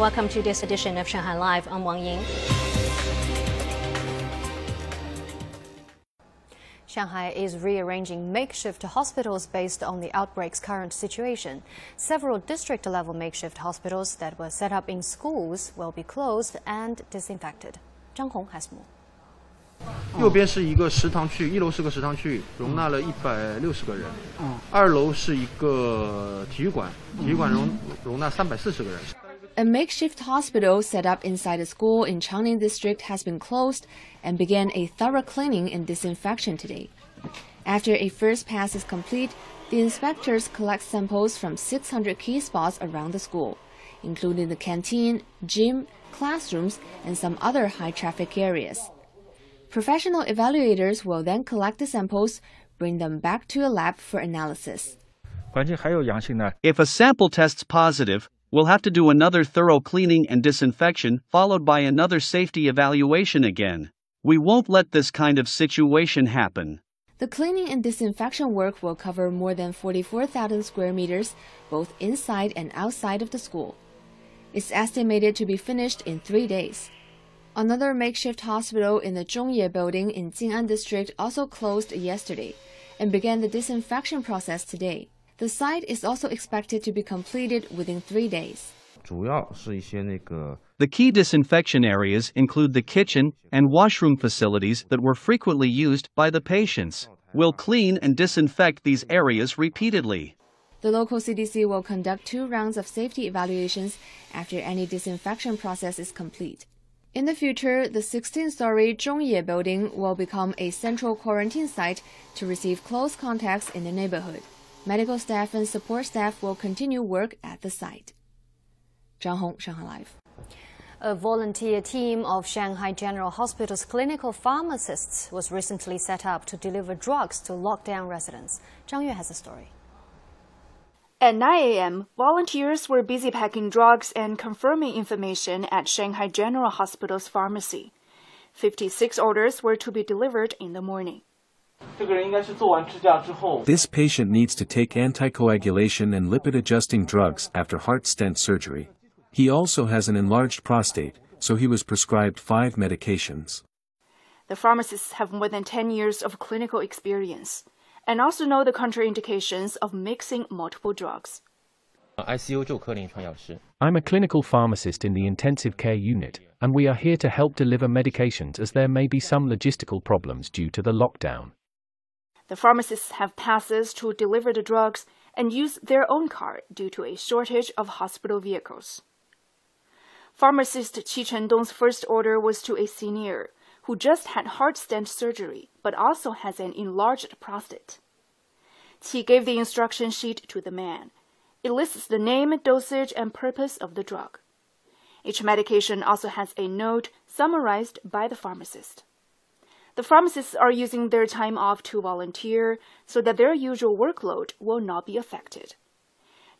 Welcome to this edition of Shanghai Live. I'm Wang Ying. Shanghai is rearranging makeshift hospitals based on the outbreak's current situation. Several district level makeshift hospitals that were set up in schools will be closed and disinfected. Zhang Hong has more. 右边是一个食堂区，一楼是个食堂区，容纳了一百六十个人。嗯，二楼是一个体育馆，体育馆容容纳三百四十个人。 A makeshift hospital set up inside a school in Changning District has been closed and began a thorough cleaning and disinfection today. After a first pass is complete, the inspectors collect samples from 600 key spots around the school, including the canteen, gym, classrooms, and some other high traffic areas. Professional evaluators will then collect the samples, bring them back to a lab for analysis. If a sample tests positive, we'll have to do another thorough cleaning and disinfection, followed by another safety evaluation again. We won't let this kind of situation happen. The cleaning and disinfection work will cover more than 44,000 square meters, both inside and outside of the school. It's estimated to be finished in three days. Another makeshift hospital in the Zhongye building in Jing'an district also closed yesterday and began the disinfection process today. The site is also expected to be completed within three days. The key disinfection areas include the kitchen and washroom facilities that were frequently used by the patients. We'll clean and disinfect these areas repeatedly. The local CDC will conduct two rounds of safety evaluations after any disinfection process is complete. In the future, the 16-story Zhongye building will become a central quarantine site to receive close contacts in the neighborhood. Medical staff and support staff will continue work at the site. Zhang Hong, Shanghai Live. A volunteer team of Shanghai General Hospital's clinical pharmacists was recently set up to deliver drugs to lockdown residents. Zhang Yue has a story. At 9 a.m., volunteers were busy packing drugs and confirming information at Shanghai General Hospital's pharmacy. 56 orders were to be delivered in the morning. This patient needs to take anticoagulation and lipid adjusting drugs after heart stent surgery. He also has an enlarged prostate, so he was prescribed five medications. The pharmacists have more than 10 years of clinical experience and also know the contraindications of mixing multiple drugs. I'm a clinical pharmacist in the intensive care unit, and we are here to help deliver medications as there may be some logistical problems due to the lockdown. The pharmacists have passes to deliver the drugs and use their own car due to a shortage of hospital vehicles. Pharmacist Qi Chendong's first order was to a senior who just had heart stent surgery but also has an enlarged prostate. Qi gave the instruction sheet to the man. It lists the name, dosage, and purpose of the drug. Each medication also has a note summarized by the pharmacist. The pharmacists are using their time off to volunteer so that their usual workload will not be affected.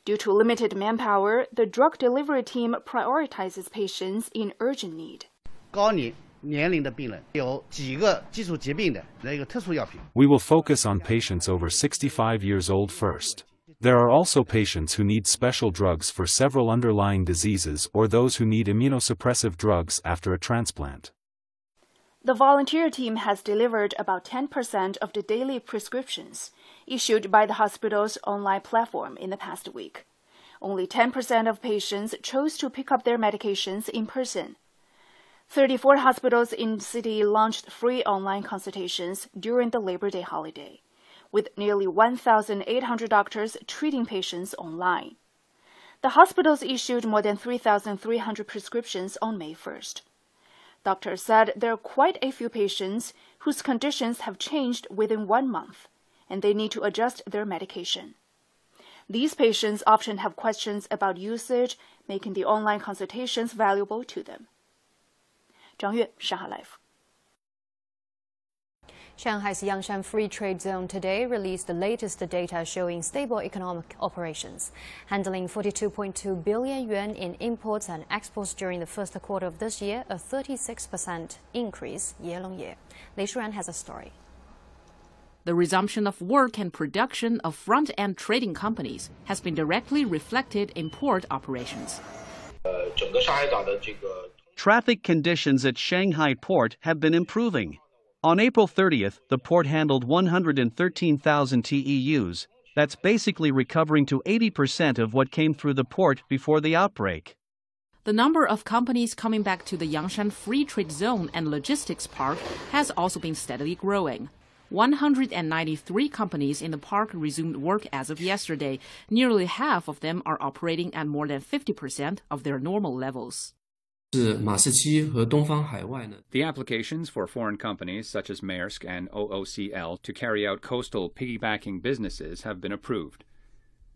Due to limited manpower, the drug delivery team prioritizes patients in urgent need. 高龄年龄的病人有几个基础疾病的那个特殊药品。 We will focus on patients over 65 years old first. There are also patients who need special drugs for several underlying diseases or those who need immunosuppressive drugs after a transplant. The volunteer team has delivered about 10% of the daily prescriptions issued by the hospital's online platform in the past week. Only 10% of patients chose to pick up their medications in person. 34 hospitals in the city launched free online consultations during the Labor Day holiday, with nearly 1,800 doctors treating patients online. The hospitals issued more than 3,300 prescriptions on May 1st. Doctors said there are quite a few patients whose conditions have changed within one month, and they need to adjust their medication. These patients often have questions about usage, making the online consultations valuable to them. 张悦，上海 Live。Shanghai's Yangshan Free Trade Zone today released the latest data showing stable economic operations, handling 42.2 billion yuan in imports and exports during the first quarter of this year, a 36% increase year on year. Lei Shuran has a story. The resumption of work and production of front end trading companies has been directly reflected in port operations. Traffic conditions at Shanghai port have been improving. On April 30th, the port handled 113,000 TEUs. That's basically recovering to 80% of what came through the port before the outbreak. The number of companies coming back to the Yangshan Free Trade Zone and Logistics Park has also been steadily growing. 193 companies in the park resumed work as of yesterday. Nearly half of them are operating at more than 50% of their normal levels. The applications for foreign companies such as Maersk and OOCL to carry out coastal piggybacking businesses have been approved,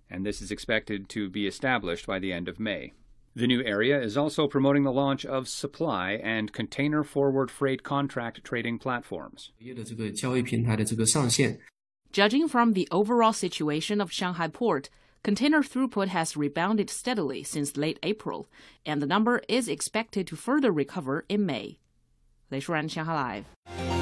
and this is expected to be established by the end of May. The new area is also promoting the launch of supply and container forward freight contract trading platforms. Judging from the overall situation of Shanghai port, container throughput has rebounded steadily since late April, and the number is expected to further recover in May. 雷舒然，上海 Live。